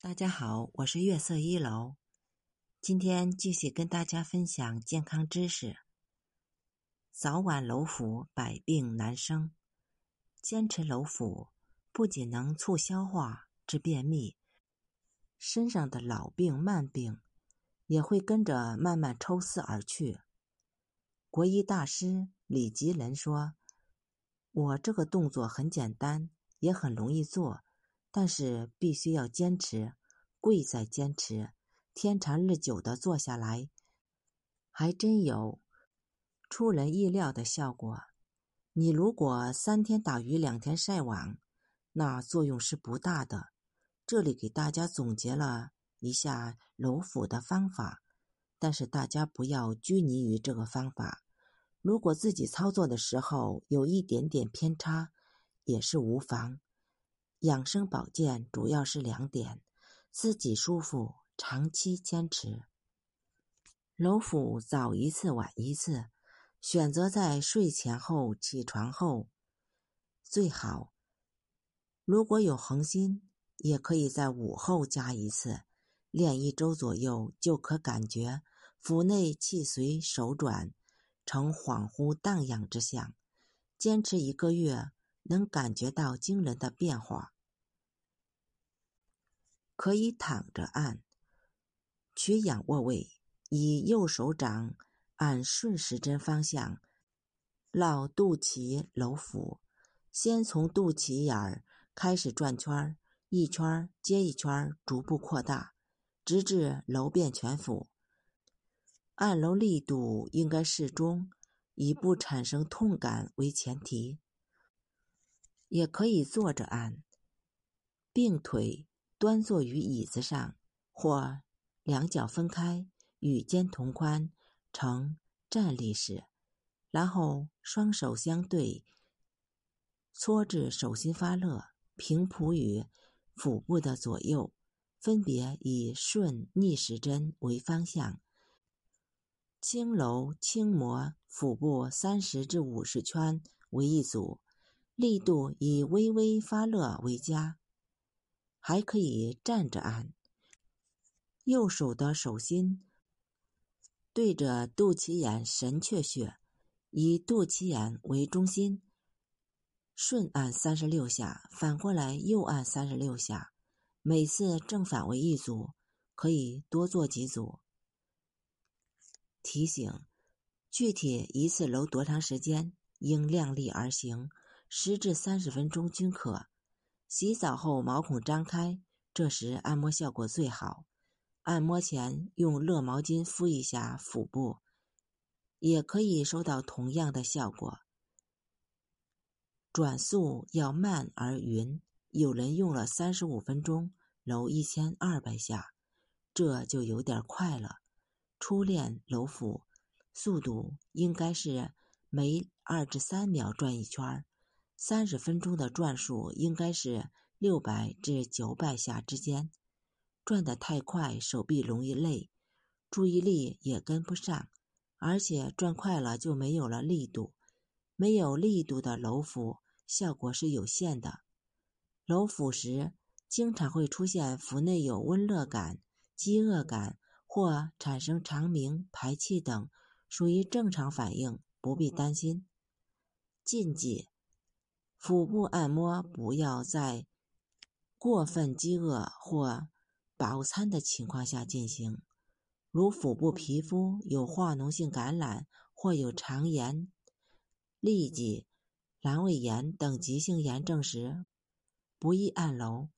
大家好，我是月色一楼，今天继续跟大家分享健康知识。早晚揉腹，百病难生。坚持揉腹，不仅能促消化、治便秘，身上的老病慢病也会跟着慢慢抽丝而去。国医大师李吉仁说：“我这个动作很简单，也很容易做。”但是必须要坚持，贵在坚持。天长日久的做下来，还真有出人意料的效果。你如果三天打鱼两天晒网，那作用是不大的。这里给大家总结了一下揉腹的方法，但是大家不要拘泥于这个方法。如果自己操作的时候有一点点偏差，也是无妨。养生保健主要是两点：自己舒服，长期坚持。揉腹早一次晚一次，选择在睡前后起床后最好。如果有恒心，也可以在午后加一次，练一周左右就可感觉腹内气随手转，呈恍惚荡漾之象。坚持一个月。能感觉到惊人的变化。可以躺着按，取仰卧位，以右手掌按顺时针方向绕肚脐揉腹，先从肚脐眼儿开始转圈儿，一圈儿接一圈儿，逐步扩大，直至揉遍全腹。按揉力度应该适中，以不产生痛感为前提。也可以坐着按，并腿端坐于椅子上，或两脚分开，与肩同宽，呈站立式，然后双手相对，搓至手心发热，平铺于腹部的左右，分别以顺逆时针为方向，轻揉轻摩腹部三十至五十圈为一组。力度以微微发热为佳，还可以站着按。右手的手心对着肚脐眼神阙穴，以肚脐眼为中心，顺按三十六下，反过来右按三十六下，每次正反为一组，可以多做几组。提醒：具体一次揉多长时间，应量力而行。十至三十分钟均可。洗澡后毛孔张开，这时按摩效果最好。按摩前用热毛巾敷一下腹部，也可以收到同样的效果。转速要慢而匀，有人用了三十五分钟揉一千二百下，这就有点快了。初练揉腹，速度应该是每二至三秒转一圈儿。三十分钟的转数应该是六百至九百下之间，转得太快，手臂容易累，注意力也跟不上，而且转快了就没有了力度，没有力度的揉腹效果是有限的。揉腹时经常会出现腹内有温热感、饥饿感或产生肠鸣、排气等，属于正常反应，不必担心。禁忌。腹部按摩不要在过分饥饿或饱餐的情况下进行。如腹部皮肤有化脓性感染或有肠炎、痢疾、阑尾炎等急性炎症时，不宜按揉，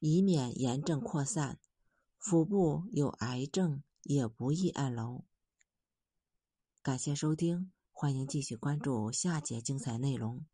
以免炎症扩散。腹部有癌症也不宜按揉。感谢收听，欢迎继续关注下节精彩内容。